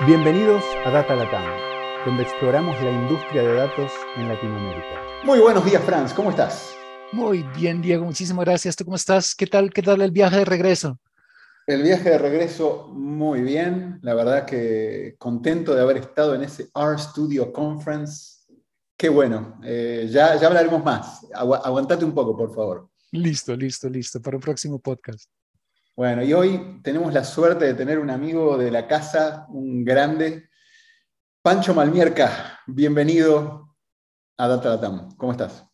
Bienvenidos a Data Latam, donde exploramos la industria de datos en Latinoamérica. Muy buenos días, Franz, ¿cómo estás? Muy bien, Diego, muchísimas gracias. ¿Tú cómo estás? ¿Qué tal, qué tal el viaje de regreso? El viaje de regreso muy bien, la verdad que contento de haber estado en ese R Studio Conference. Qué bueno, eh, ya, ya hablaremos más. aguantate un poco, por favor. Listo, listo, listo, para el próximo podcast. Bueno, y hoy tenemos la suerte de tener un amigo de la casa, un grande, Pancho Malmierca. Bienvenido a Data Latam. ¿Cómo estás?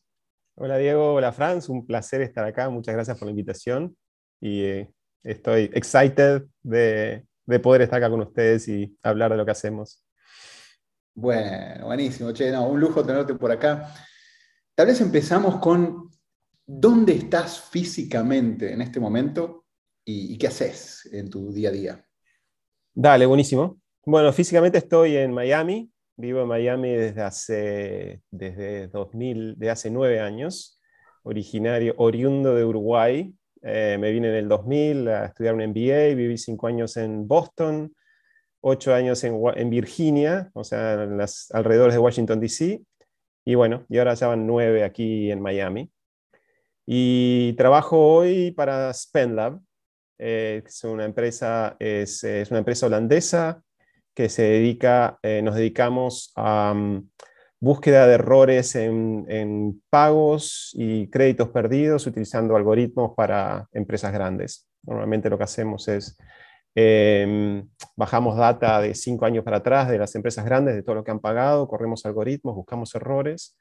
Hola Diego, hola Franz, un placer estar acá. Muchas gracias por la invitación y eh, estoy excited de, poder estar acá con ustedes y hablar de lo que hacemos. Bueno, buenísimo, che, un lujo tenerte por acá. Tal vez empezamos con dónde estás físicamente en este momento y, qué haces en tu día a día. Dale, buenísimo. Bueno, físicamente estoy en Miami, vivo en Miami desde hace, desde 2000, de hace nueve años, originario, oriundo de Uruguay. Eh, me vine en el 2000 a estudiar un MBA, viví cinco años en Boston, ocho años en, en Virginia, o sea, en las alrededores de Washington, D.C. Y bueno, y ahora ya van nueve aquí en Miami. Y trabajo hoy para SpendLab, eh, es, una empresa, es, una empresa holandesa que se dedica, eh, nos dedicamos a mm, búsqueda de errores en, pagos y créditos perdidos utilizando algoritmos para empresas grandes. Normalmente lo que hacemos es em, bajamos data de cinco años para atrás de las empresas grandes, de todo lo que han pagado, corremos algoritmos, buscamos errores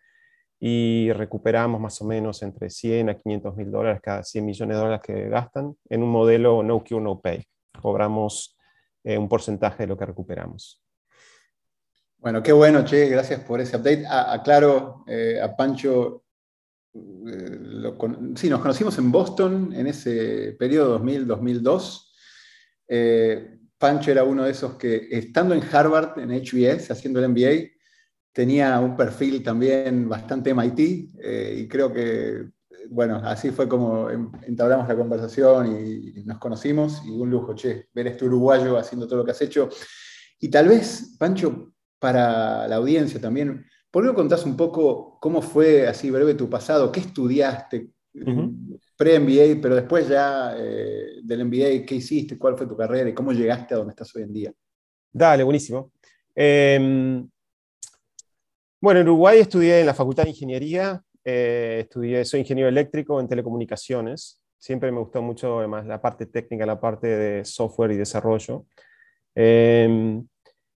y recuperamos más o menos entre 100 a 500 mil dólares cada 100 millones de dólares que gastan en un modelo no cure, no pay. Cobramos eh, un porcentaje de lo que recuperamos. Bueno, qué bueno, Che, gracias por ese update. aclaro eh, a Pancho, eh, sí, nos conocimos en Boston en ese periodo 2000-2002. Pancho era uno de esos que, estando en Harvard, en HBS, haciendo el MBA, tenía un perfil también bastante MIT eh, y creo que, bueno, así fue como entablamos la conversación y, nos conocimos y un lujo, che, ver este uruguayo haciendo todo lo que has hecho. Y tal vez, Pancho, para la audiencia también, ¿por qué no contás un poco cómo fue así breve tu pasado? ¿Qué estudiaste? Pre-MBA, pero después ya eh, del MBA, ¿qué hiciste? ¿Cuál fue tu carrera y cómo llegaste a donde estás hoy en día? Dale, buenísimo. Em, bueno, en Uruguay estudié en la Facultad de Ingeniería, eh, estudié, soy ingeniero eléctrico en telecomunicaciones. Siempre me gustó mucho además la parte técnica, la parte de software y desarrollo. Em,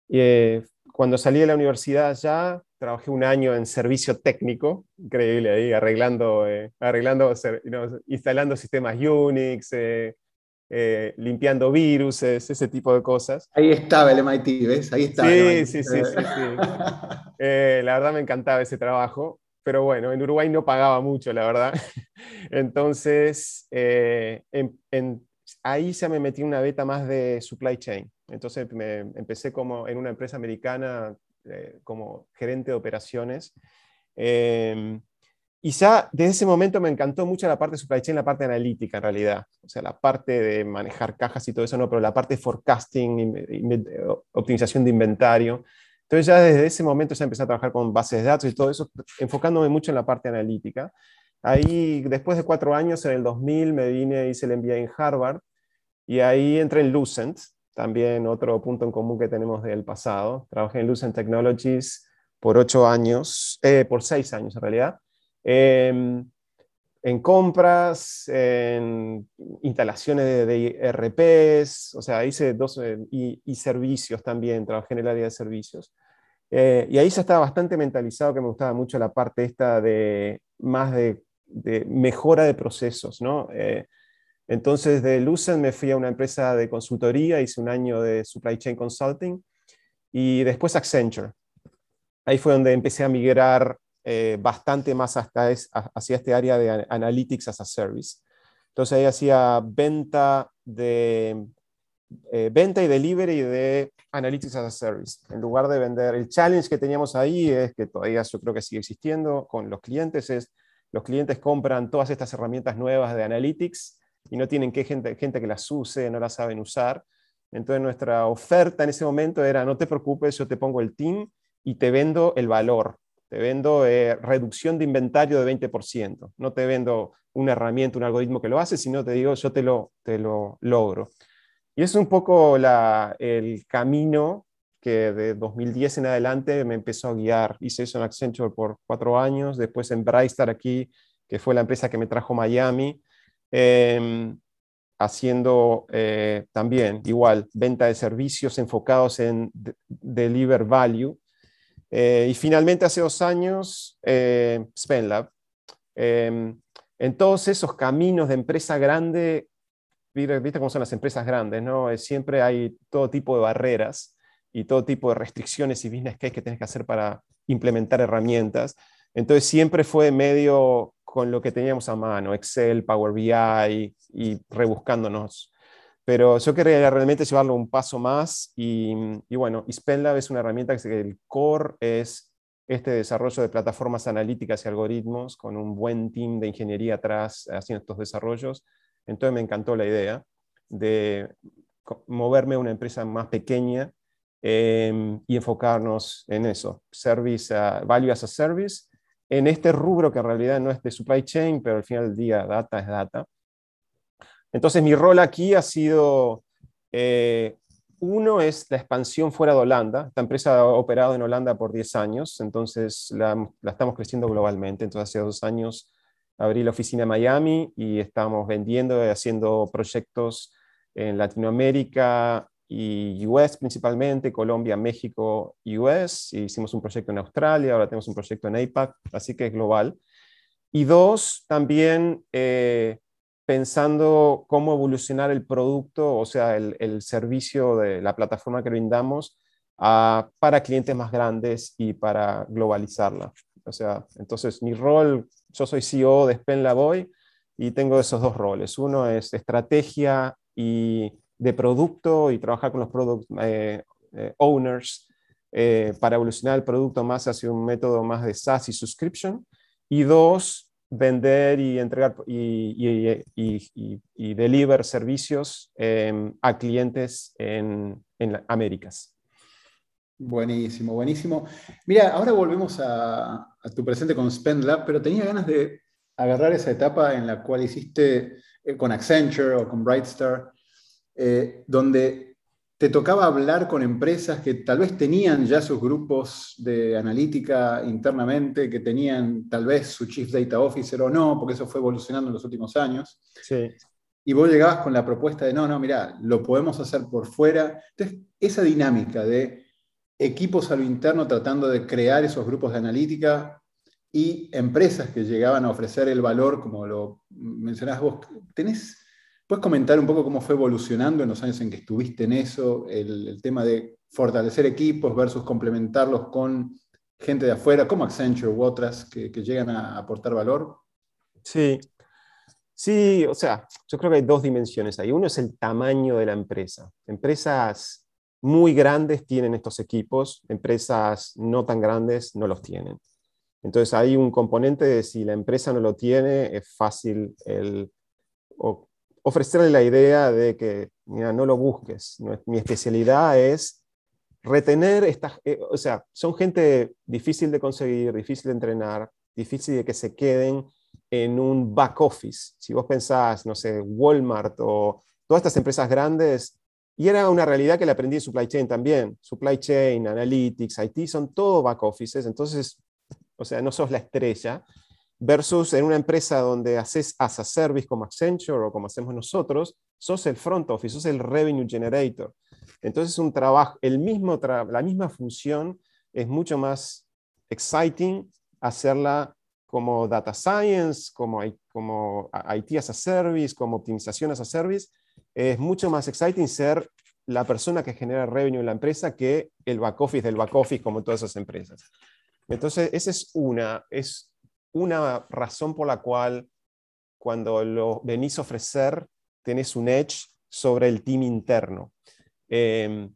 eh, cuando salí de la universidad ya, trabajé un año en servicio técnico, increíble ahí, arreglando, eh, arreglando instalando sistemas Unix, eh, limpiando virus, ese tipo de cosas. Ahí estaba el MIT, ¿ves? Ahí estaba. Sí, sí, sí, sí, eh, la verdad me encantaba ese trabajo, pero bueno, en Uruguay no pagaba mucho, la verdad. Entonces, eh, ahí ya me metí una beta más de supply chain. Entonces me empecé como en una empresa americana como gerente de operaciones. Em, y ya desde ese momento me encantó mucho la parte de supply chain, la parte analítica en realidad. O sea, la parte de manejar cajas y todo eso, no, pero la parte de forecasting, optimización de inventario. Entonces ya desde ese momento ya empecé a trabajar con bases de datos y todo eso, enfocándome mucho en la parte analítica. Ahí, después de cuatro años, en el 2000, me vine, hice el MBA en Harvard y ahí entré en Lucent, también otro punto en común que tenemos del pasado. Trabajé en Lucent Technologies por ocho años, eh, por seis años en realidad En compras, en instalaciones de, RPs, o sea, hice dos, eh, y, servicios también, trabajé en el área de servicios. Eh, y ahí ya estaba bastante mentalizado que me gustaba mucho la parte esta de más de, mejora de procesos, ¿no? Eh, entonces de Lucent me fui a una empresa de consultoría, hice un año de supply chain consulting y después Accenture. Ahí fue donde empecé a migrar eh, bastante más hasta es, hacia este área de Analytics as a Service. Entonces ahí hacía venta, de, eh, venta y delivery de Analytics as a Service. En lugar de vender, el challenge que teníamos ahí es que todavía yo creo que sigue existiendo con los clientes, es los clientes compran todas estas herramientas nuevas de Analytics y no tienen que gente, gente que las use, no las saben usar. Entonces nuestra oferta en ese momento era, no te preocupes, yo te pongo el team y te vendo el valor, te vendo eh, reducción de inventario de 20%, no te vendo una herramienta, un algoritmo que lo hace, sino te digo, yo te lo, te lo logro. Y es un poco el camino que de 2010 en adelante me empezó a guiar. Hice eso en Accenture por cuatro años, después en Brightstar aquí, que fue la empresa que me trajo Miami, em, haciendo eh, también igual venta de servicios enfocados en deliver value. Eh, y finalmente hace dos años, eh, SpendLab. Em, en todos esos caminos de empresa grande, viste cómo son las empresas grandes, ¿no? Siempre hay todo tipo de barreras y todo tipo de restricciones y business case que tienes que hacer para implementar herramientas. Entonces siempre fue medio con lo que teníamos a mano, Excel, Power BI y rebuscándonos. Pero yo quería realmente llevarlo un paso más y, bueno, SpendLab es una herramienta que el core es este desarrollo de plataformas analíticas y algoritmos con un buen team de ingeniería atrás haciendo estos desarrollos. Entonces me encantó la idea de moverme a una empresa más pequeña em, y enfocarnos en eso, service, value as a service, en este rubro que en realidad no es de supply chain, pero al final del día data es data. Entonces mi rol aquí ha sido, eh, uno es la expansión fuera de Holanda. Esta empresa ha operado en Holanda por 10 años, entonces la, estamos creciendo globalmente. Entonces hace dos años abrí la oficina en Miami y estamos vendiendo y haciendo proyectos en Latinoamérica, y US principalmente, Colombia, México, US. Hicimos un proyecto en Australia, ahora tenemos un proyecto en APAC, así que es global. Y dos, también eh, pensando cómo evolucionar el producto, o sea, el, servicio de la plataforma que brindamos para clientes más grandes y para globalizarla. O sea, entonces mi rol, yo soy CEO de Spenlavoy y tengo esos dos roles. Uno es estrategia y de producto y trabajar con los product eh, eh, owners eh, para evolucionar el producto más hacia un método más de SaaS y subscription. Y dos, vender y entregar y, y, y, deliver servicios em, a clientes en, en Américas. Buenísimo, buenísimo. Mira, ahora volvemos a, tu presente con SpendLab, pero tenía ganas de agarrar esa etapa en la cual hiciste con Accenture o con Brightstar, eh, donde te tocaba hablar con empresas que tal vez tenían ya sus grupos de analítica internamente, que tenían tal vez su Chief Data Officer o no, porque eso fue evolucionando en los últimos años. Sí. Y vos llegabas con la propuesta de, no, no, mira, lo podemos hacer por fuera. Entonces, esa dinámica de equipos a lo interno tratando de crear esos grupos de analítica y empresas que llegaban a ofrecer el valor, como lo mencionás vos, ¿tenés ¿Puedes comentar un poco cómo fue evolucionando en los años en que estuviste en eso, el, tema de fortalecer equipos versus complementarlos con gente de afuera, como Accenture u otras, que, llegan a aportar valor? Sí, sí, o sea, yo creo que hay dos dimensiones ahí. Uno es el tamaño de la empresa. Empresas muy grandes tienen estos equipos, empresas no tan grandes no los tienen. Entonces hay un componente de si la empresa no lo tiene, es fácil el, ofrecerle la idea de que, mira, no lo busques. Mi especialidad es retener estas, eh, o sea, son gente difícil de conseguir, difícil de entrenar, difícil de que se queden en un back office. Si vos pensás, no sé, Walmart o todas estas empresas grandes, y era una realidad que le aprendí en supply chain también. Supply chain, analytics, IT, son todo back offices, entonces, o sea, no sos la estrella, versus en una empresa donde haces as a service como Accenture o como hacemos nosotros, sos el front office, sos el revenue generator. Entonces un trabajo, el mismo la misma función es mucho más exciting hacerla como data science, como, como IT as a service, como optimización as a service. Es mucho más exciting ser la persona que genera revenue en la empresa que el back office del back office como todas esas empresas. Entonces, esa es una, es una razón por la cual cuando lo venís a ofrecer tenés un edge sobre el team interno. Em,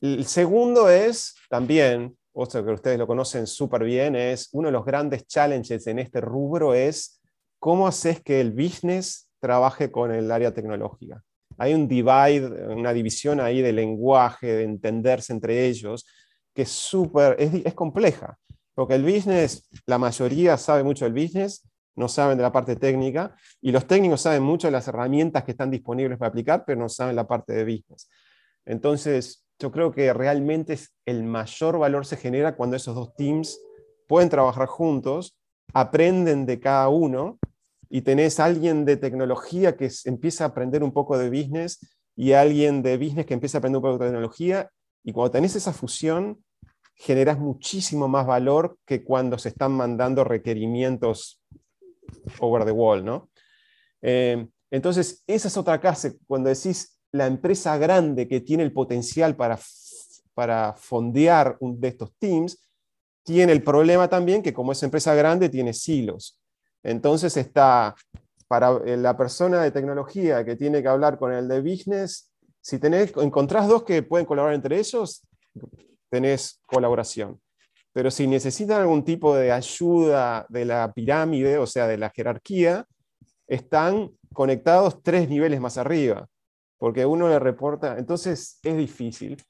el segundo es también, otro que ustedes lo conocen súper bien, es uno de los grandes challenges en este rubro es cómo haces que el business trabaje con el área tecnológica. hay un divide, una división ahí de lenguaje, de entenderse entre ellos, que es súper, es, es compleja, porque el business, la mayoría sabe mucho del business, no saben de la parte técnica, y los técnicos saben mucho de las herramientas que están disponibles para aplicar, pero no saben la parte de business. Entonces, yo creo que realmente el mayor valor se genera cuando esos dos teams pueden trabajar juntos, aprenden de cada uno y tenés alguien de tecnología que empieza a aprender un poco de business y alguien de business que empieza a aprender un poco de tecnología y cuando tenés esa fusión generas muchísimo más valor que cuando se están mandando requerimientos over the wall, ¿no? Eh, entonces, esa es otra casa, cuando decís la empresa grande que tiene el potencial para, para fondear un de estos teams, tiene el problema también que como es empresa grande tiene silos. Entonces está para eh, la persona de tecnología que tiene que hablar con el de business, si tenés, encontrás dos que pueden colaborar entre ellos, tenés colaboración. Pero si necesitan algún tipo de ayuda de la pirámide, o sea, de la jerarquía, están conectados tres niveles más arriba porque uno le reporta, entonces es difícil.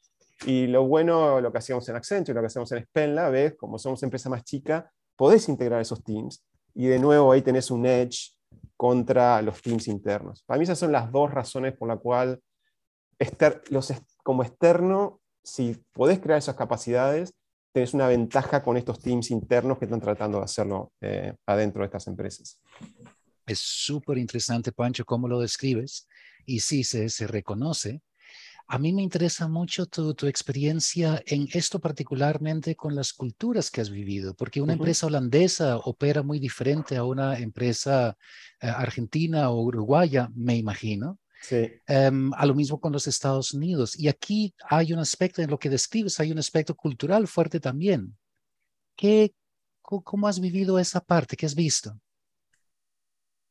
Y lo bueno, lo que hacíamos en Accenture, lo que hacemos en Spenla, ves, como somos empresa más chica, podés integrar esos teams y de nuevo ahí tenés un edge contra los teams internos. Para mí esas son las dos razones por la cual los, como externo, si podés crear esas capacidades, tenés una ventaja con estos teams internos que están tratando de hacerlo eh, adentro de estas empresas. Es súper interesante, Pancho, cómo lo describes y sí se, se reconoce. A mí me interesa mucho tu, tu, experiencia en esto particularmente con las culturas que has vivido, porque una empresa holandesa opera muy diferente a una empresa eh, argentina o uruguaya, me imagino. Sí. Um, a lo mismo con los Estados Unidos. Y aquí hay un aspecto, en lo que describes, hay un aspecto cultural fuerte también. ¿Qué, ¿Cómo has vivido esa parte? ¿Qué has visto?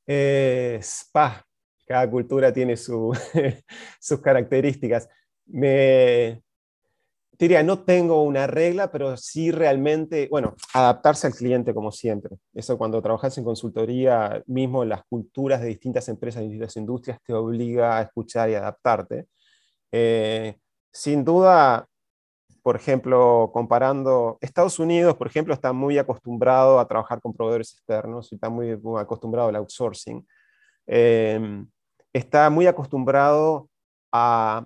Eh, spa, cada cultura tiene sus características. Me diría, no tengo una regla, pero sí realmente, bueno, adaptarse al cliente como siempre. Eso cuando trabajas en consultoría, mismo las culturas de distintas empresas, de distintas industrias, te obliga a escuchar y adaptarte. Eh, sin duda, por ejemplo, comparando, Estados Unidos, por ejemplo, está muy acostumbrado a trabajar con proveedores externos y está muy, acostumbrado al outsourcing. Eh, está muy acostumbrado a,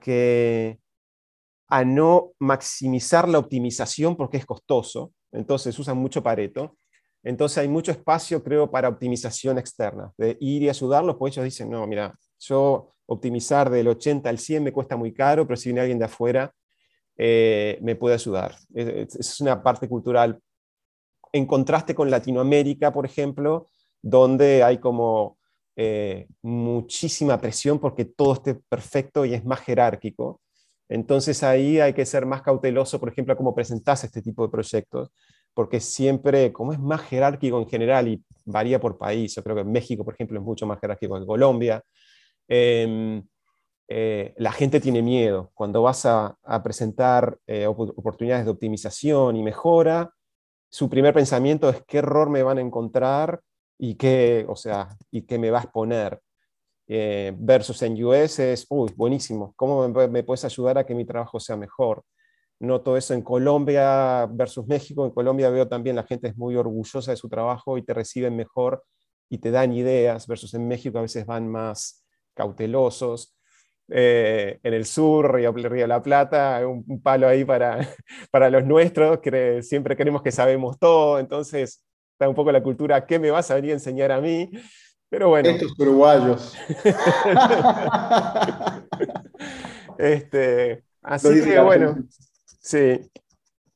que, a no maximizar la optimización porque es costoso, entonces usan mucho Pareto. Entonces hay mucho espacio, creo, para optimización externa, de ir y ayudarlos, pues ellos dicen, no, mira, yo optimizar del 80 al 100 me cuesta muy caro, pero si viene alguien de afuera, eh, me puede ayudar. Es, una parte cultural. En contraste con Latinoamérica, por ejemplo, donde hay como eh, muchísima presión porque todo esté perfecto y es más jerárquico. Entonces ahí hay que ser más cauteloso, por ejemplo, cómo presentas este tipo de proyectos, porque siempre, como es más jerárquico en general y varía por país, yo creo que México, por ejemplo, es mucho más jerárquico que Colombia, em, eh, la gente tiene miedo. Cuando vas a, presentar eh, oportunidades de optimización y mejora, su primer pensamiento es qué error me van a encontrar y qué, o sea, y qué me vas a poner. Eh, versus en US es, uy, buenísimo, ¿cómo me, puedes ayudar a que mi trabajo sea mejor? Noto eso en Colombia versus México. En Colombia veo también la gente es muy orgullosa de su trabajo y te reciben mejor y te dan ideas, versus en México a veces van más cautelosos. Eh, en el sur, Río, Río la Plata, un, un, palo ahí para, para los nuestros, que siempre creemos que sabemos todo, entonces está un poco la cultura, ¿qué me vas a venir a enseñar a mí? Pero bueno. Estos uruguayos. este, así que bueno, sí.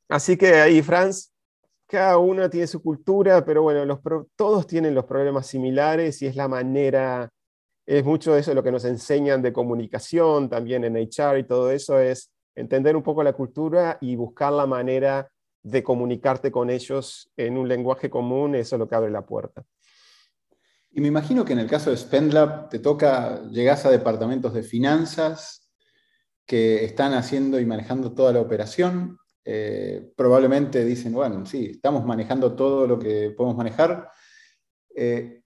Así que ahí, Franz, cada uno tiene su cultura, pero bueno, los todos tienen los problemas similares y es la manera, es mucho eso lo que nos enseñan de comunicación, también en HR y todo eso, es entender un poco la cultura y buscar la manera de comunicarte con ellos en un lenguaje común, eso es lo que abre la puerta. Y me imagino que en el caso de SpendLab te toca, llegas a departamentos de finanzas que están haciendo y manejando toda la operación. Eh, probablemente dicen, bueno, sí, estamos manejando todo lo que podemos manejar. Eh,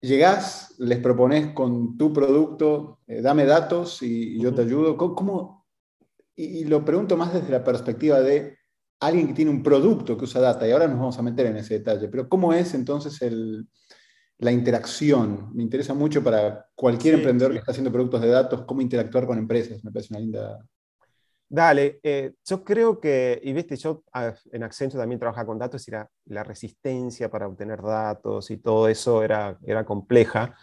llegás, les propones con tu producto, eh, dame datos y, yo te ayudo. ¿Cómo, y, lo pregunto más desde la perspectiva de alguien que tiene un producto que usa data, y ahora nos vamos a meter en ese detalle, pero ¿cómo es entonces el, la interacción? Me interesa mucho para cualquier emprendedor que está haciendo productos de datos, cómo interactuar con empresas, me parece una linda... Dale, eh, yo creo que, y viste, yo en Accenture también trabajaba con datos y la, la resistencia para obtener datos y todo eso era, era compleja.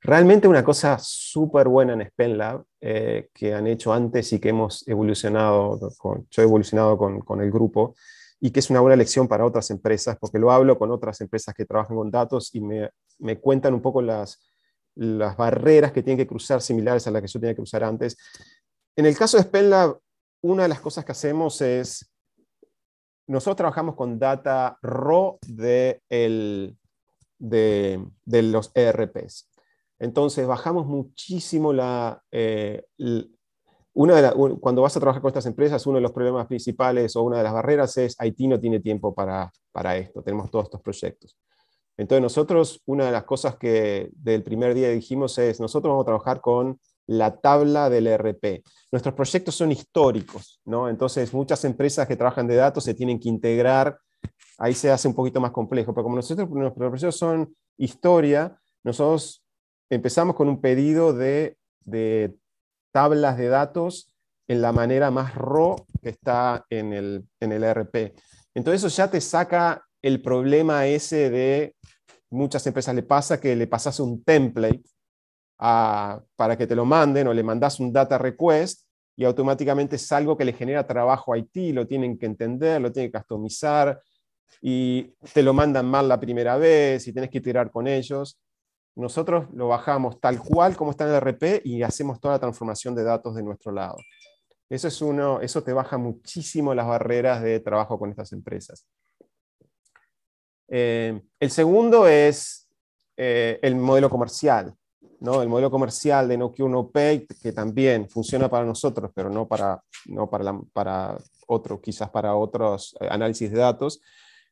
Realmente una cosa súper buena en SpenLab eh, que han hecho antes y que hemos evolucionado, con, yo he evolucionado con, con, el grupo y que es una buena lección para otras empresas, porque lo hablo con otras empresas que trabajan con datos y me, me cuentan un poco las, las barreras que tienen que cruzar similares a las que yo tenía que cruzar antes. En el caso de SpenLab, una de las cosas que hacemos es, nosotros trabajamos con data raw de, el, de, de los ERPs. Entonces bajamos muchísimo la... Eh, una de cuando vas a trabajar con estas empresas, uno de los problemas principales o una de las barreras es Haití no tiene tiempo para, para esto, tenemos todos estos proyectos. Entonces nosotros, una de las cosas que del primer día dijimos es, nosotros vamos a trabajar con la tabla del ERP. Nuestros proyectos son históricos, ¿no? Entonces muchas empresas que trabajan de datos se tienen que integrar, ahí se hace un poquito más complejo, pero como nosotros, nuestros proyectos son historia, nosotros empezamos con un pedido de, tablas de datos en la manera más raw que está en el, en el ERP. Entonces eso ya te saca el problema ese de muchas empresas le pasa que le pasas un template para que te lo manden o le mandas un data request y automáticamente es algo que le genera trabajo a IT, lo tienen que entender, lo tienen que customizar y te lo mandan mal la primera vez y tienes que tirar con ellos. Nosotros lo bajamos tal cual como está en el RP y hacemos toda la transformación de datos de nuestro lado. Eso, es uno, eso te baja muchísimo las barreras de trabajo con estas empresas. Eh, el segundo es eh, el modelo comercial. ¿no? El modelo comercial de No Cure No Pay, que también funciona para nosotros, pero no para, no para, para otro, quizás para otros eh, análisis de datos,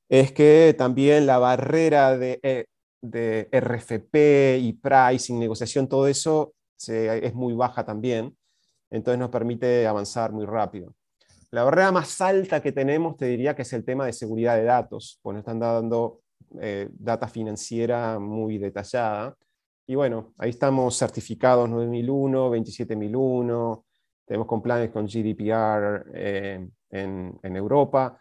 es que también la barrera de de RFP y pricing, negociación, todo eso es muy baja también. Entonces nos permite avanzar muy rápido. La barrera más alta que tenemos, te diría que es el tema de seguridad de datos, pues nos están dando eh, data financiera muy detallada. Y bueno, ahí estamos certificados 9001, 27001, tenemos compliance con GDPR eh, en, en Europa.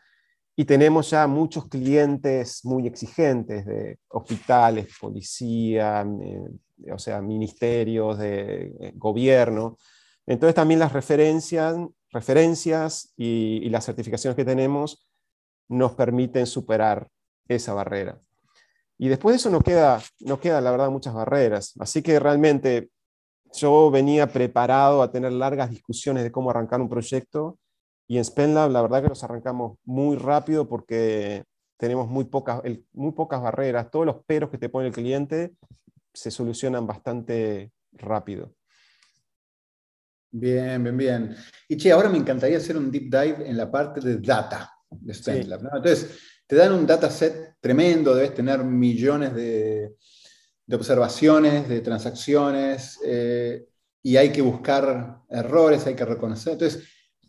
Y tenemos ya muchos clientes muy exigentes de hospitales, policía, eh, o sea, ministerios de eh, gobierno. Entonces también las referencias, referencias y, las certificaciones que tenemos nos permiten superar esa barrera. Y después de eso no queda, no queda, la verdad, muchas barreras. Así que realmente yo venía preparado a tener largas discusiones de cómo arrancar un proyecto y en SpenLab la verdad que nos arrancamos muy rápido porque tenemos muy pocas, muy pocas barreras. Todos los peros que te pone el cliente se solucionan bastante rápido. Bien, bien, bien. Y che, ahora me encantaría hacer un deep dive en la parte de data de SpenLab. Entonces, te dan un dataset tremendo, debes tener millones de, observaciones, de transacciones, eh, y hay que buscar errores, hay que reconocer. Entonces,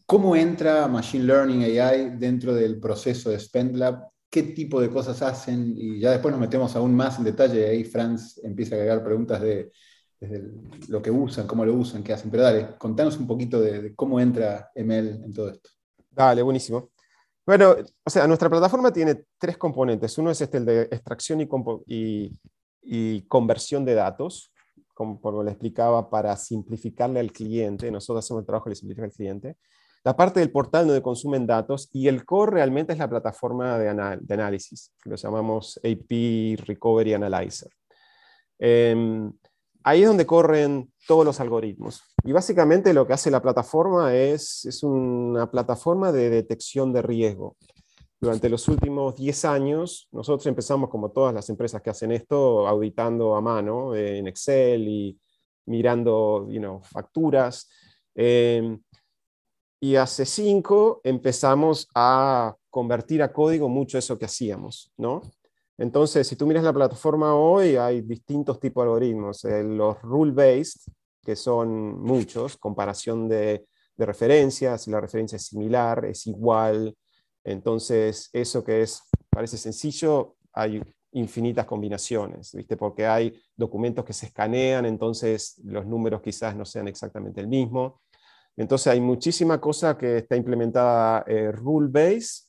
¿Cómo entra Machine Learning AI dentro del proceso de SpendLab? ¿Qué tipo de cosas hacen? Y ya después nos metemos aún más en detalle. Ahí Franz empieza a agregar preguntas de, lo que usan, cómo lo usan, qué hacen. Pero dale, contanos un poquito de, cómo entra ML en todo esto. Dale, buenísimo. Bueno, o sea, nuestra plataforma tiene tres componentes. Uno es este, el de extracción y, y conversión de datos, como, le explicaba, para simplificarle al cliente. Nosotros hacemos el trabajo que le al cliente la parte del portal donde consumen datos y el core realmente es la plataforma de, análisis, lo llamamos AP Recovery Analyzer. Em, ahí es donde corren todos los algoritmos. Y básicamente lo que hace la plataforma es, es una plataforma de detección de riesgo. Durante los últimos 10 años, nosotros empezamos, como todas las empresas que hacen esto, auditando a mano en Excel y mirando you facturas. Em, y hace cinco empezamos a convertir a código mucho eso que hacíamos, ¿no? Entonces, si tú miras la plataforma hoy, hay distintos tipos de algoritmos. Eh, los rule-based, que son muchos, comparación de, de referencias, si la referencia es similar, es igual. Entonces, eso que es, parece sencillo, hay infinitas combinaciones, ¿viste? porque hay documentos que se escanean, entonces los números quizás no sean exactamente el mismo. Entonces hay muchísima cosa que está implementada eh, rule-based,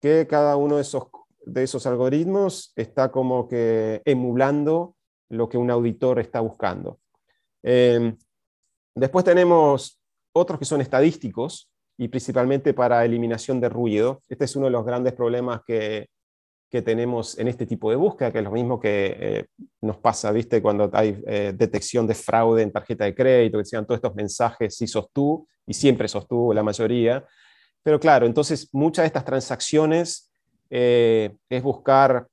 que cada uno de esos de esos algoritmos está como que emulando lo que un auditor está buscando. Em, después tenemos otros que son estadísticos y principalmente para eliminación de ruido. Este es uno de los grandes problemas que, tenemos en este tipo de búsqueda, que es lo mismo que eh, nos pasa, ¿viste? Cuando hay eh, detección de fraude en tarjeta de crédito, que sean todos estos mensajes, si sos tú, y siempre sos tú, la mayoría. Pero claro, entonces muchas de estas transacciones eh, es buscar,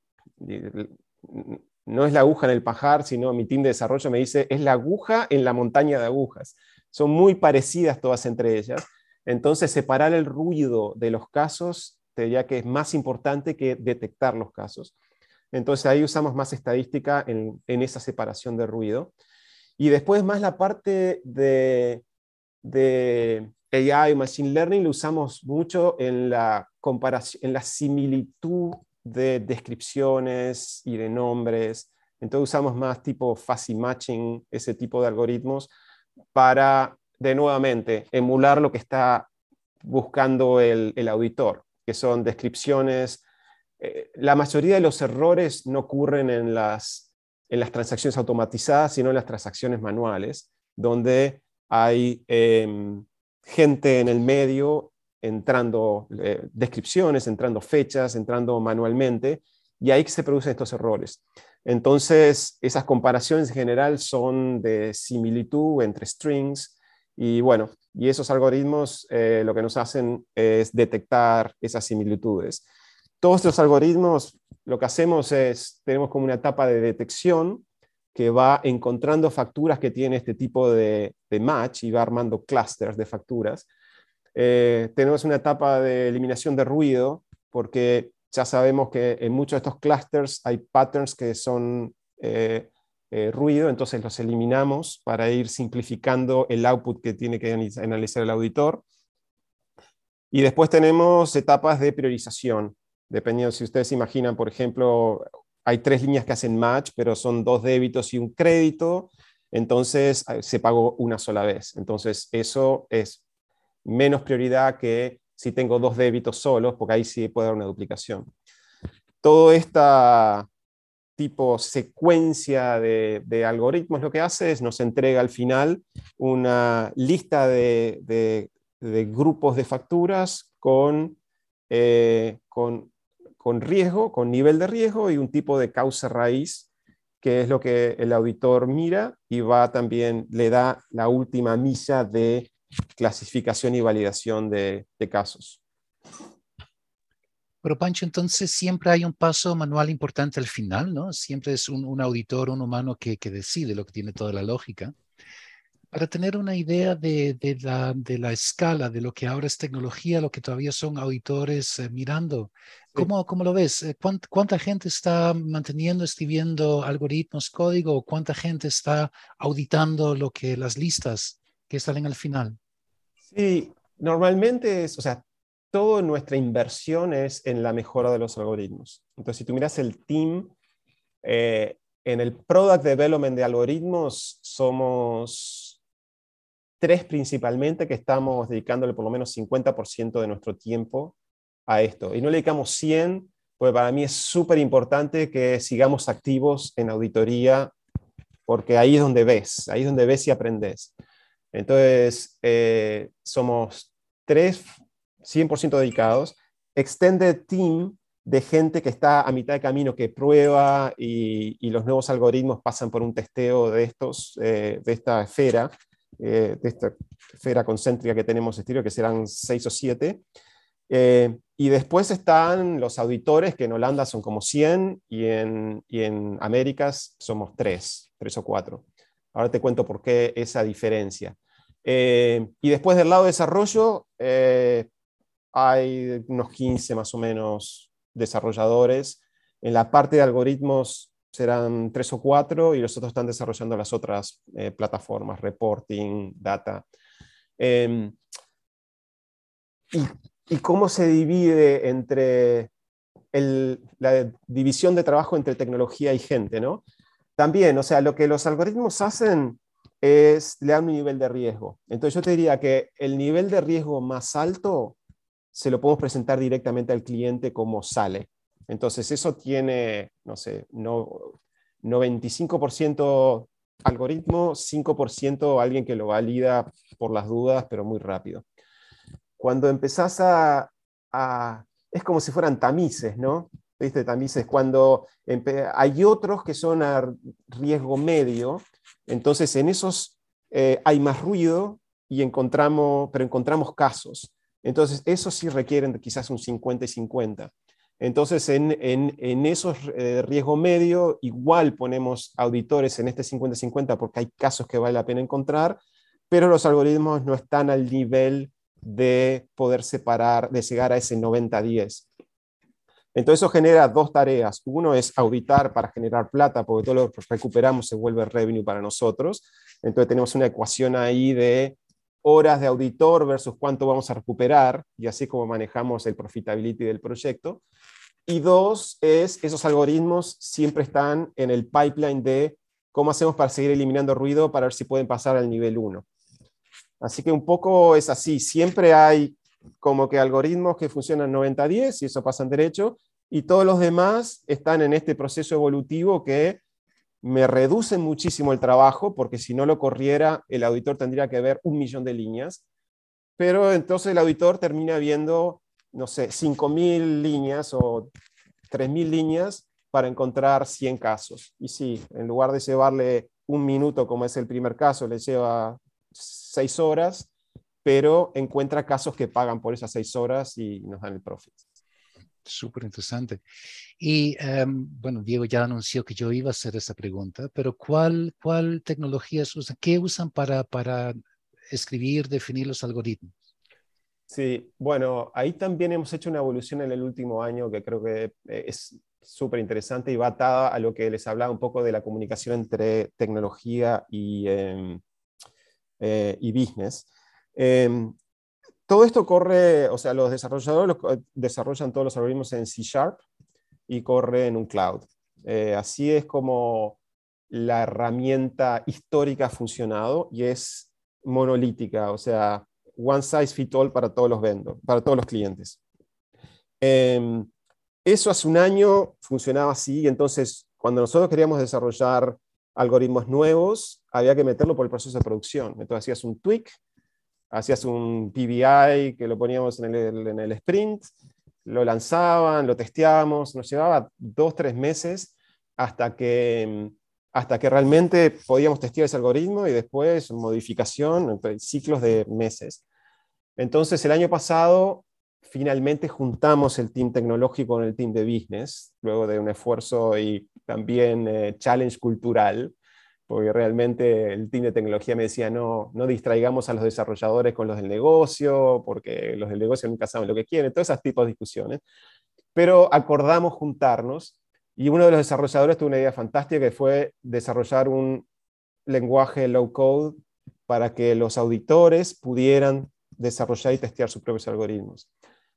no es la aguja en el pajar, sino mi team de desarrollo me dice, es la aguja en la montaña de agujas. Son muy parecidas todas entre ellas. Entonces, separar el ruido de los casos, te diría que es más importante que detectar los casos. Entonces, ahí usamos más estadística en, esa separación de ruido. Y después más la parte de, de AI, Machine Learning, lo usamos mucho en la comparación, en la similitud de descripciones y de nombres. Entonces usamos más tipo fuzzy matching, ese tipo de algoritmos, para, de nuevamente, emular lo que está buscando el, auditor, que son descripciones. Eh, la mayoría de los errores no ocurren en las, en las transacciones automatizadas, sino en las transacciones manuales, donde hay em, gente en el medio entrando eh, descripciones, entrando fechas, entrando manualmente, y ahí se producen estos errores. Entonces, esas comparaciones en general son de similitud entre strings, y bueno, y esos algoritmos eh, lo que nos hacen es detectar esas similitudes. Todos estos algoritmos, lo que hacemos es, tenemos como una etapa de detección que va encontrando facturas que tienen este tipo de, match y va armando clusters de facturas. Eh, tenemos una etapa de eliminación de ruido, porque ya sabemos que en muchos de estos clusters hay patterns que son eh, eh, ruido, entonces los eliminamos para ir simplificando el output que tiene que analizar el auditor. Y después tenemos etapas de priorización, dependiendo si ustedes imaginan, por ejemplo, hay tres líneas que hacen match, pero son dos débitos y un crédito, entonces eh, se pagó una sola vez. Entonces eso es menos prioridad que si tengo dos débitos solos, porque ahí sí puede haber una duplicación. Todo esta tipo secuencia de, algoritmos lo que hace es nos entrega al final una lista de, grupos de facturas con, eh, con con riesgo, con nivel de riesgo y un tipo de causa raíz, que es lo que el auditor mira y va también, le da la última misa de clasificación y validación de, casos. Pero Pancho, entonces siempre hay un paso manual importante al final, ¿no? Siempre es un, auditor, un humano que, que, decide lo que tiene toda la lógica para tener una idea de, la, escala de lo que ahora es tecnología, lo que todavía son auditores eh, mirando, ¿cómo, lo ves? Eh, ¿Cuánta, gente está manteniendo, escribiendo algoritmos, código? ¿Cuánta gente está auditando lo que las listas que salen al final? Sí, normalmente es, o sea, toda nuestra inversión es en la mejora de los algoritmos. Entonces, si tú miras el team, eh, en el product development de algoritmos somos tres principalmente que estamos dedicándole por lo menos 50% de nuestro tiempo a esto. Y no le dedicamos 100, porque para mí es súper importante que sigamos activos en auditoría, porque ahí es donde ves, ahí es donde ves y aprendes. Entonces, eh, somos tres 100% dedicados. Extended Team de gente que está a mitad de camino, que prueba y, los nuevos algoritmos pasan por un testeo de, estos, eh, de esta esfera eh, de esta esfera concéntrica que tenemos estilo, que serán seis o siete. Eh, y después están los auditores, que en Holanda son como 100 y en, y en Américas somos tres, tres o cuatro. Ahora te cuento por qué esa diferencia. Eh, y después del lado de desarrollo, hay unos 15 más o menos desarrolladores En la parte de algoritmos serán tres o cuatro y los otros están desarrollando las otras eh, plataformas, reporting, data. Em, y, cómo se divide entre la división de trabajo entre tecnología y gente, ¿no? También, o sea, lo que los algoritmos hacen es le dan un nivel de riesgo. Entonces yo te diría que el nivel de riesgo más alto se lo podemos presentar directamente al cliente como sale. Entonces eso tiene, no sé, no, 95% algoritmo, 5% alguien que lo valida por las dudas, pero muy rápido. Cuando empezás a, es como si fueran tamices, ¿no? ¿Viste? Tamices, cuando hay otros que son a riesgo medio, entonces en esos eh, hay más ruido y encontramos, pero encontramos casos. Entonces, esos sí requieren quizás un 50 y 50. Entonces, en, en, esos eh, riesgo medio, igual ponemos auditores en este 50-50 porque hay casos que vale la pena encontrar, pero los algoritmos no están al nivel de poder separar, de llegar a ese 90-10. Entonces eso genera dos tareas. Uno es auditar para generar plata, porque todo lo que recuperamos se vuelve revenue para nosotros. Entonces tenemos una ecuación ahí de horas de auditor versus cuánto vamos a recuperar, y así como manejamos el profitability del proyecto. Y dos, es esos algoritmos siempre están en el pipeline de cómo hacemos para seguir eliminando ruido para ver si pueden pasar al nivel 1. Así que un poco es así, siempre hay como que algoritmos que funcionan 90-10 y eso pasa en derecho, y todos los demás están en este proceso evolutivo que me reducen muchísimo el trabajo, porque si no lo corriera, el auditor tendría que ver un millón de líneas, pero entonces el auditor termina viendo no sé, 5.000 líneas o 3.000 líneas para encontrar 100 casos. Y sí, en lugar de llevarle un minuto, como es el primer caso, le lleva 6 horas, pero encuentra casos que pagan por esas 6 horas y nos dan el profit. Súper interesante. Y em, bueno, Diego ya anunció que yo iba a hacer esa pregunta, pero ¿cuál, cuál tecnologías usan? ¿Qué usan para, para escribir, definir los algoritmos? Sí, bueno, ahí también hemos hecho una evolución en el último año que creo que eh, es súper interesante y va atada a lo que les hablaba un poco de la comunicación entre tecnología y, em, eh, y business. Em, todo esto corre, o sea, los desarrolladores eh, desarrollan todos los algoritmos en C Sharp y corre en un cloud. así es como la herramienta histórica ha funcionado y es monolítica, o sea, one size fit all para todos los vendors, para todos los clientes. Em, eso hace un año funcionaba así, y entonces cuando nosotros queríamos desarrollar algoritmos nuevos, había que meterlo por el proceso de producción. Entonces hacías un tweak, hacías un PBI que lo poníamos en el, sprint, lo lanzaban, lo testeábamos, nos llevaba dos, tres meses hasta que hasta que realmente podíamos testear ese algoritmo y después modificación, ciclos de meses. Entonces, el año pasado, finalmente juntamos el team tecnológico con el team de business, luego de un esfuerzo y también eh, challenge cultural, porque realmente el team de tecnología me decía, no, no distraigamos a los desarrolladores con los del negocio, porque los del negocio nunca saben lo que quieren, todos esos tipos de discusiones. Pero acordamos juntarnos y uno de los desarrolladores tuvo una idea fantástica que fue desarrollar un lenguaje low code para que los auditores pudieran desarrollar y testear sus propios algoritmos.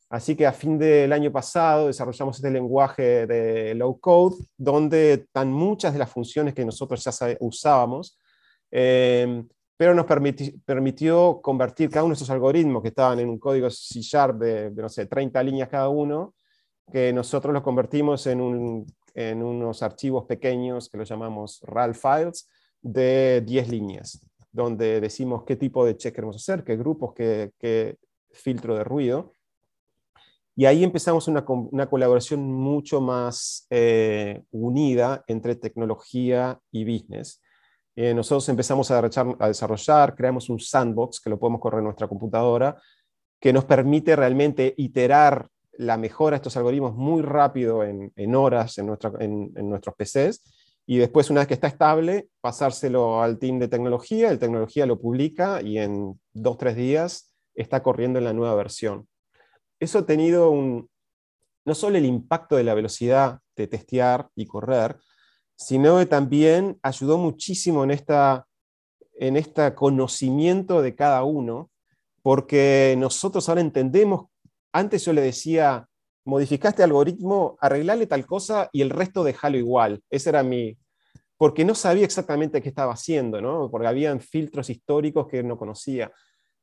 Así que a fin del año pasado desarrollamos este lenguaje de low code donde están muchas de las funciones que nosotros ya usábamos, em, pero nos permitió convertir cada uno de esos algoritmos que estaban en un código C Sharp de, no sé, 30 líneas cada uno, que nosotros los convertimos en un en unos archivos pequeños que los llamamos RAL files de 10 líneas, donde decimos qué tipo de check queremos hacer, qué grupos, qué, filtro de ruido. Y ahí empezamos una, colaboración mucho más eh, unida entre tecnología y business. Eh, nosotros empezamos a, desarrollar, creamos un sandbox que lo podemos correr en nuestra computadora, que nos permite realmente iterar la mejora de estos algoritmos muy rápido en, horas en, en, nuestros PCs y después una vez que está estable, pasárselo al team de tecnología, el tecnología lo publica y en dos, tres días está corriendo en la nueva versión. Eso ha tenido un, no solo el impacto de la velocidad de testear y correr, sino que también ayudó muchísimo en esta en este conocimiento de cada uno, porque nosotros ahora entendemos, antes yo le decía, modificaste algoritmo, arreglale tal cosa y el resto déjalo igual. Ese era mi, porque no sabía exactamente qué estaba haciendo, ¿no? porque habían filtros históricos que no conocía.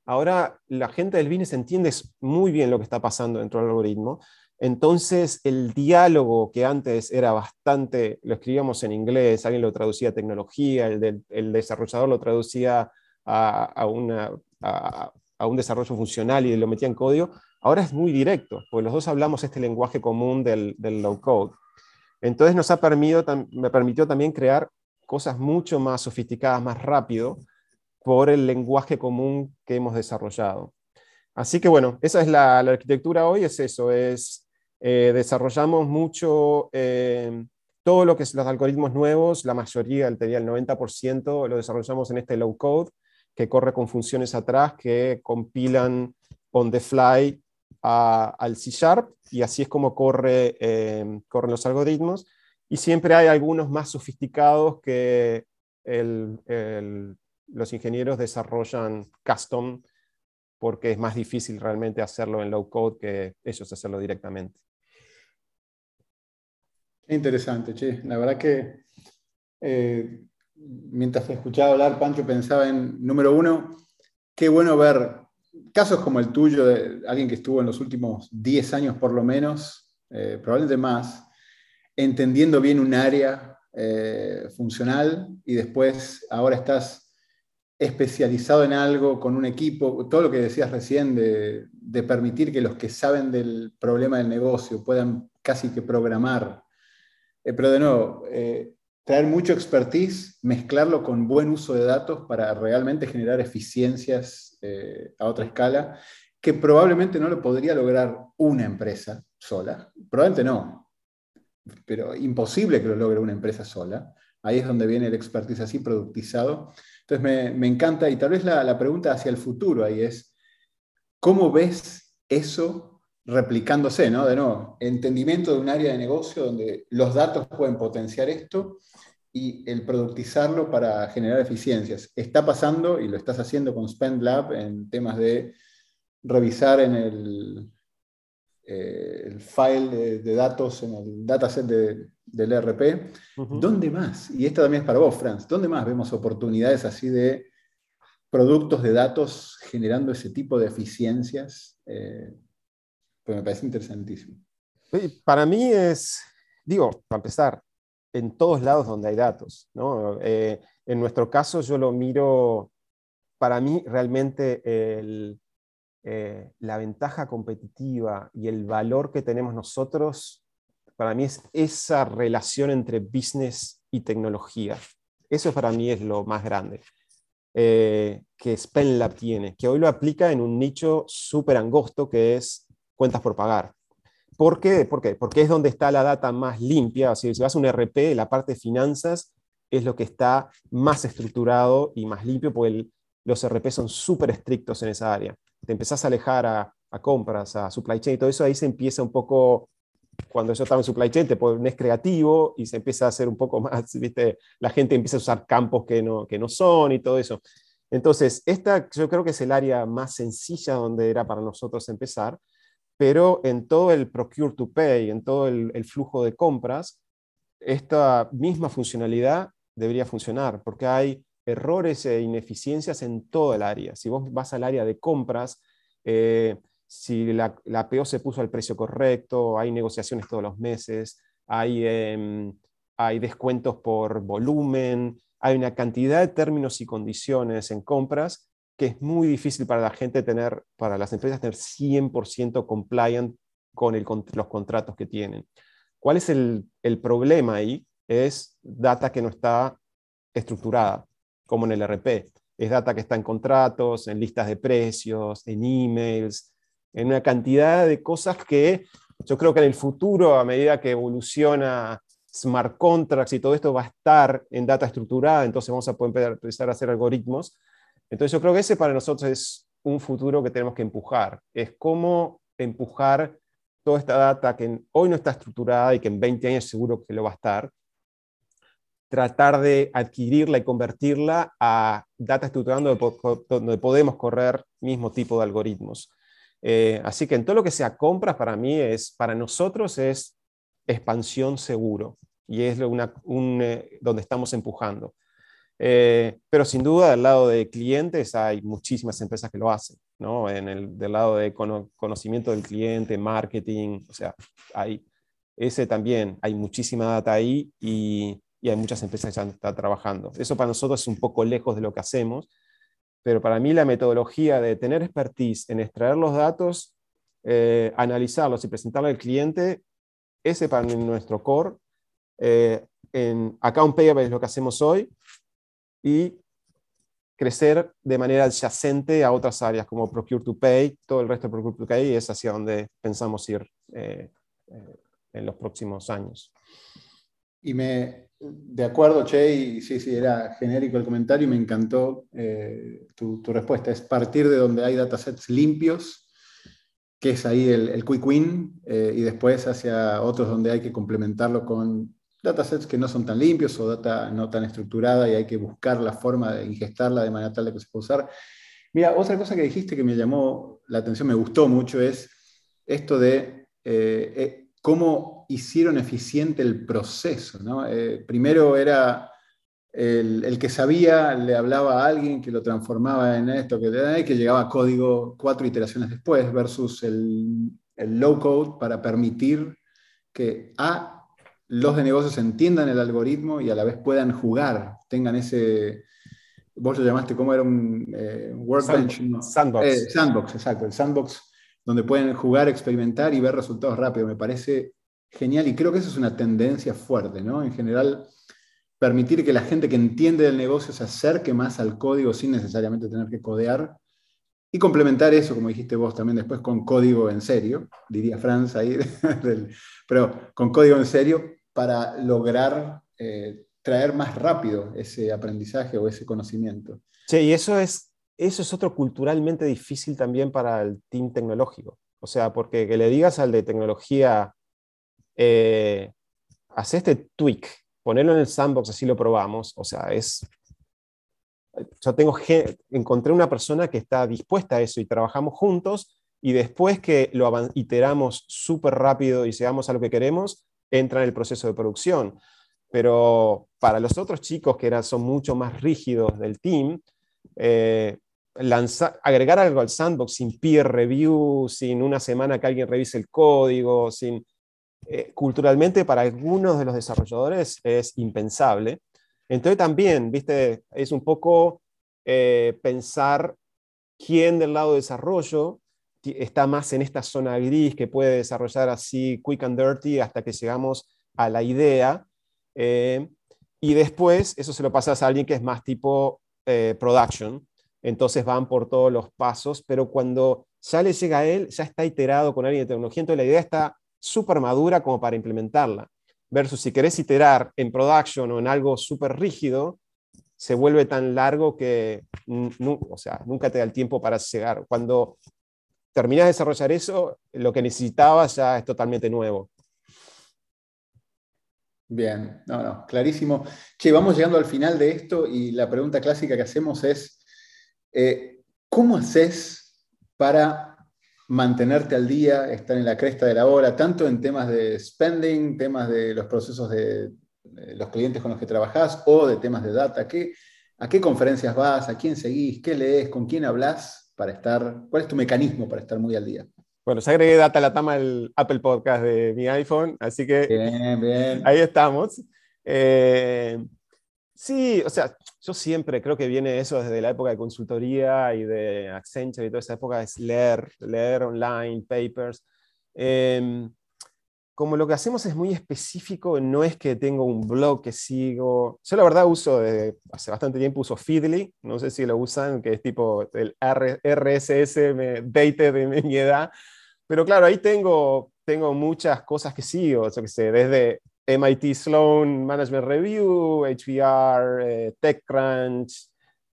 Ahora la gente del business entiende muy bien lo que está pasando dentro del algoritmo. Entonces el diálogo que antes era bastante, lo escribíamos en inglés, alguien lo traducía a tecnología, el, el desarrollador lo traducía a, un desarrollo funcional y lo metía en código, ahora es muy directo, porque los dos hablamos este lenguaje común del, del low code. Entonces nos ha permitido, me permitió también crear cosas mucho más sofisticadas, más rápido, por el lenguaje común que hemos desarrollado. Así que bueno, esa es la, arquitectura hoy, es eso, es eh, desarrollamos mucho eh, todo lo que es los algoritmos nuevos, la mayoría, el 90%, lo desarrollamos en este low code, que corre con funciones atrás que compilan on the fly al C Sharp y así es como corre, eh, corren los algoritmos. Y siempre hay algunos más sofisticados que el, los ingenieros desarrollan custom porque es más difícil realmente hacerlo en low code que ellos hacerlo directamente. Interesante, che. La verdad que eh, mientras escuchaba hablar, Pancho, pensaba en, número uno, qué bueno ver casos como el tuyo, de alguien que estuvo en los últimos 10 años por lo menos, eh, probablemente más, entendiendo bien un área eh, funcional y después ahora estás especializado en algo, con un equipo, todo lo que decías recién de, permitir que los que saben del problema del negocio puedan casi que programar. Eh, pero de nuevo, eh, traer mucho expertise, mezclarlo con buen uso de datos para realmente generar eficiencias eh, a otra escala, que probablemente no lo podría lograr una empresa sola. Probablemente no, pero imposible que lo logre una empresa sola. Ahí es donde viene el expertise así productizado. Entonces me, encanta y tal vez la, pregunta hacia el futuro ahí es, ¿cómo ves eso replicándose? ¿no? De nuevo, entendimiento de un área de negocio donde los datos pueden potenciar esto y el productizarlo para generar eficiencias. Está pasando y lo estás haciendo con SpendLab en temas de revisar en el, eh, el file de, de, datos, en el dataset de, del ERP. Uh -huh. ¿Dónde más? Y esto también es para vos, Franz. ¿Dónde más vemos oportunidades así de productos de datos generando ese tipo de eficiencias? Eh, pues me parece interesantísimo. Para mí es, digo, para empezar, en todos lados donde hay datos. ¿no? Eh, en nuestro caso yo lo miro, para mí realmente el, eh, la ventaja competitiva y el valor que tenemos nosotros para mí es esa relación entre business y tecnología. Eso para mí es lo más grande eh, que SpendLab tiene, que hoy lo aplica en un nicho súper angosto que es cuentas por pagar. ¿Por qué? ¿Por qué? Porque es donde está la data más limpia. O si vas a un RP, la parte de finanzas es lo que está más estructurado y más limpio, porque los RP son súper estrictos en esa área. Te empezás a alejar a, compras, a supply chain y todo eso, ahí se empieza un poco cuando yo estaba en supply chain te pones creativo y se empieza a hacer un poco más, ¿viste? la gente empieza a usar campos que no, que no son y todo eso. Entonces, esta yo creo que es el área más sencilla donde era para nosotros empezar, pero en todo el procure to pay, en todo el flujo de compras, esta misma funcionalidad debería funcionar, porque hay errores e ineficiencias en todo el área. Si vos vas al área de compras, eh, si la, la, PO se puso al precio correcto, hay negociaciones todos los meses, hay, eh, hay descuentos por volumen, hay una cantidad de términos y condiciones en compras que es muy difícil para la gente tener, para las empresas tener 100% compliant con los contratos que tienen. ¿Cuál es el, el problema ahí? Es data que no está estructurada, como en el RP. Es data que está en contratos, en listas de precios, en emails, en una cantidad de cosas que yo creo que en el futuro, a medida que evoluciona smart contracts y todo esto va a estar en data estructurada, entonces vamos a poder empezar a hacer algoritmos. Entonces yo creo que ese para nosotros es un futuro que tenemos que empujar. Es cómo empujar toda esta data que hoy no está estructurada y que en 20 años seguro que lo va a estar, tratar de adquirirla y convertirla a data estructurada donde, podemos correr mismo tipo de algoritmos. Eh, así que en todo lo que sea compras, para mí es, para nosotros es expansión seguro y es una, un, eh, donde estamos empujando. Eh, pero sin duda, del lado de clientes hay muchísimas empresas que lo hacen, ¿no? En el, del lado de conocimiento del cliente, marketing, o sea, hay ese también, hay muchísima data ahí y, y hay muchas empresas que ya están trabajando. Eso para nosotros es un poco lejos de lo que hacemos, pero para mí la metodología de tener expertise en extraer los datos, eh, analizarlos y presentarlos al cliente, ese para nuestro core. Eh, en Account Payable es lo que hacemos hoy y crecer de manera adyacente a otras áreas como Procure to Pay, todo el resto de Procure to Pay es hacia donde pensamos ir eh, eh, en los próximos años. Y me, de acuerdo, Che, y sí, sí, era genérico el comentario y me encantó eh, tu, respuesta. Es partir de donde hay datasets limpios, que es ahí el, quick win, y después hacia otros donde hay que complementarlo con datasets que no son tan limpios o data no tan estructurada y hay que buscar la forma de ingestarla de manera tal de que se pueda usar. Mira, otra cosa que dijiste que me llamó la atención, me gustó mucho, es esto de eh, eh, cómo hicieron eficiente el proceso. Eh, primero era el, que sabía, le hablaba a alguien que lo transformaba en esto, que, que llegaba a código cuatro iteraciones después, versus el, el low code para permitir que A los de negocios entiendan el algoritmo y a la vez puedan jugar, tengan ese, vos lo llamaste como era un eh, workbench. Sandbox. Eh, sandbox, exacto, el sandbox donde pueden jugar, experimentar y ver resultados rápidos. Me parece genial y creo que eso es una tendencia fuerte, ¿no? En general, permitir que la gente que entiende del negocio se acerque más al código sin necesariamente tener que codear y complementar eso, como dijiste vos también después, con código en serio, diría Franz ahí, pero con código en serio para lograr eh, traer más rápido ese aprendizaje o ese conocimiento. Sí, y eso es, eso es otro culturalmente difícil también para el team tecnológico. O sea, porque que le digas al de tecnología, eh, haz este tweak, ponerlo en el sandbox, así lo probamos. O sea, es... Yo tengo, encontré una persona que está dispuesta a eso y trabajamos juntos y después que lo iteramos súper rápido y llegamos a lo que queremos, entra en el proceso de producción. Pero para los otros chicos que eran, son mucho más rígidos del team, eh, agregar algo al sandbox sin peer review, sin una semana que alguien revise el código, sin, eh, culturalmente para algunos de los desarrolladores es impensable. Entonces también, viste, es un poco eh, pensar quién del lado de desarrollo está más en esta zona gris que puede desarrollar así quick and dirty hasta que llegamos a la idea. Y después eso se lo pasas a alguien que es más tipo eh, production. Entonces van por todos los pasos, pero cuando ya le llega a él, ya está iterado con alguien de tecnología, entonces la idea está súper madura como para implementarla. Versus si querés iterar en production o en algo súper rígido, se vuelve tan largo que o sea, nunca te da el tiempo para llegar. Cuando terminas de desarrollar eso, lo que necesitabas ya es totalmente nuevo. Bien, no, no, clarísimo. Che, vamos llegando al final de esto y la pregunta clásica que hacemos es, eh, ¿cómo haces para mantenerte al día, estar en la cresta de la hora, tanto en temas de spending, temas de los procesos de, los clientes con los que trabajas o de temas de data? ¿Qué, ¿A qué conferencias vas? ¿A quién seguís? ¿Qué lees? ¿Con quién hablas? para estar, cuál es tu mecanismo para estar muy al día? Bueno, ya agregué Data la Tama al Apple Podcast de mi iPhone, así que bien, bien. ahí estamos. Eh, sí, o sea, yo siempre creo que viene eso desde la época de consultoría y de Accenture y toda esa época, es leer, leer online, papers. Eh, como lo que hacemos es muy específico, no es que tengo un blog que sigo. Yo la verdad uso, desde hace bastante tiempo uso Feedly, no sé si lo usan, que es tipo el RSS dated de mi edad. Pero claro, ahí tengo, tengo muchas cosas que sigo, yo que sé, desde MIT Sloan Management Review, HBR, eh, TechCrunch,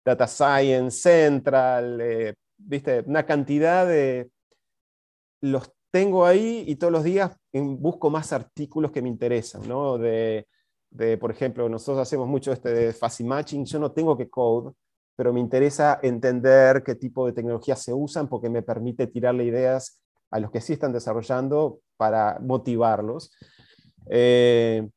Data Science Central, eh, viste, una cantidad de los tengo ahí y todos los días busco más artículos que me interesan, ¿no? De, por ejemplo, nosotros hacemos mucho este de fuzzy matching, yo no tengo que code, pero me interesa entender qué tipo de tecnologías se usan porque me permite tirarle ideas a los que sí están desarrollando para motivarlos. Eh,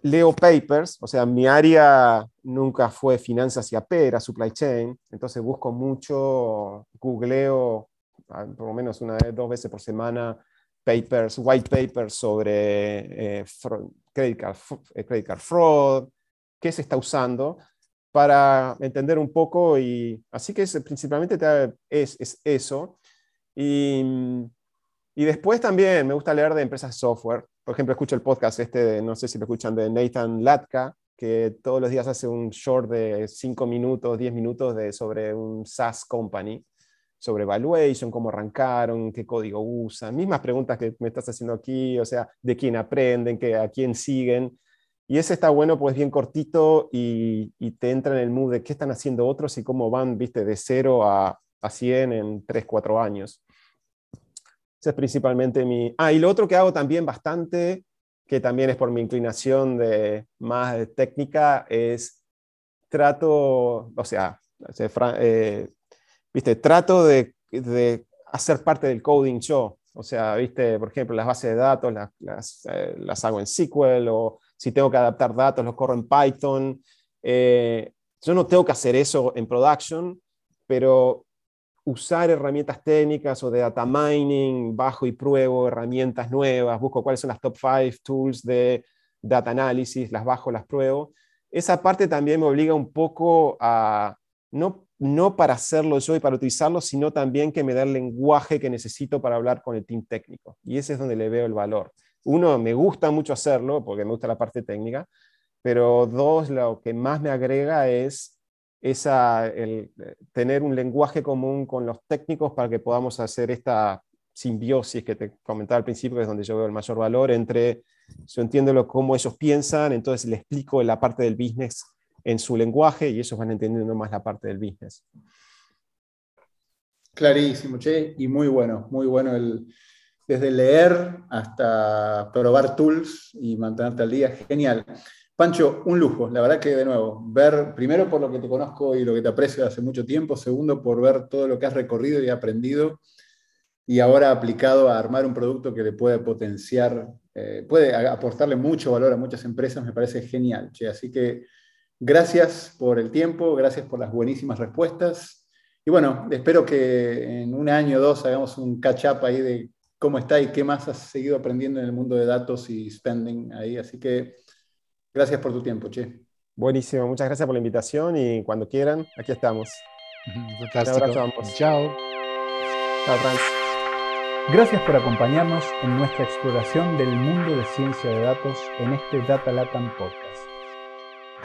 leo papers, o sea, mi área nunca fue finanzas y AP, era supply chain, entonces busco mucho, googleo por lo menos una dos veces por semana papers, white papers sobre eh, credit, card, eh, credit card fraud, qué se está usando para entender un poco y así que es, principalmente es, es eso. Y, y después también me gusta leer de empresas de software. Por ejemplo, escucho el podcast este, no sé si lo escuchan, de Nathan Latka, que todos los días hace un short de 5 minutos, 10 minutos de, sobre un SaaS company, sobre evaluation, cómo arrancaron, qué código usan, mismas preguntas que me estás haciendo aquí, o sea, de quién aprenden, que, a quién siguen. Y ese está bueno, pues bien cortito y, y, te entra en el mood de qué están haciendo otros y cómo van, viste, de 0 a, a 100 en 3, 4 años es principalmente mi... Ah, y lo otro que hago también bastante, que también es por mi inclinación de más técnica, es trato, o sea, eh, viste, trato de, de, hacer parte del coding yo. O sea, viste, por ejemplo, las bases de datos las, las, eh, las hago en SQL o si tengo que adaptar datos, los corro en Python. Eh, yo no tengo que hacer eso en production, pero usar herramientas técnicas o de data mining, bajo y pruebo herramientas nuevas, busco cuáles son las top 5 tools de data analysis, las bajo, las pruebo. Esa parte también me obliga un poco a, no, no para hacerlo yo y para utilizarlo, sino también que me da el lenguaje que necesito para hablar con el team técnico. Y ese es donde le veo el valor. Uno, me gusta mucho hacerlo porque me gusta la parte técnica, pero dos, lo que más me agrega es esa, el, eh, tener un lenguaje común con los técnicos para que podamos hacer esta simbiosis que te comentaba al principio, que es donde yo veo el mayor valor entre, yo entiendo lo, cómo ellos piensan, entonces le explico la parte del business en su lenguaje y ellos van entendiendo más la parte del business. Clarísimo, Che, y muy bueno, muy bueno el, desde leer hasta probar tools y mantenerte al día, genial. Pancho, un lujo, la verdad que de nuevo, ver, primero por lo que te conozco y lo que te aprecio hace mucho tiempo, segundo por ver todo lo que has recorrido y aprendido y ahora aplicado a armar un producto que le puede potenciar, eh, puede aportarle mucho valor a muchas empresas, me parece genial. Che. Así que gracias por el tiempo, gracias por las buenísimas respuestas y bueno, espero que en un año o dos hagamos un catch-up ahí de cómo está y qué más has seguido aprendiendo en el mundo de datos y spending ahí. Así que Gracias por tu tiempo, Che. Buenísimo, muchas gracias por la invitación y cuando quieran, aquí estamos. Un abrazo a ambos. Chao. Chao, Trans. Gracias por acompañarnos en nuestra exploración del mundo de ciencia de datos en este Data Latam Podcast.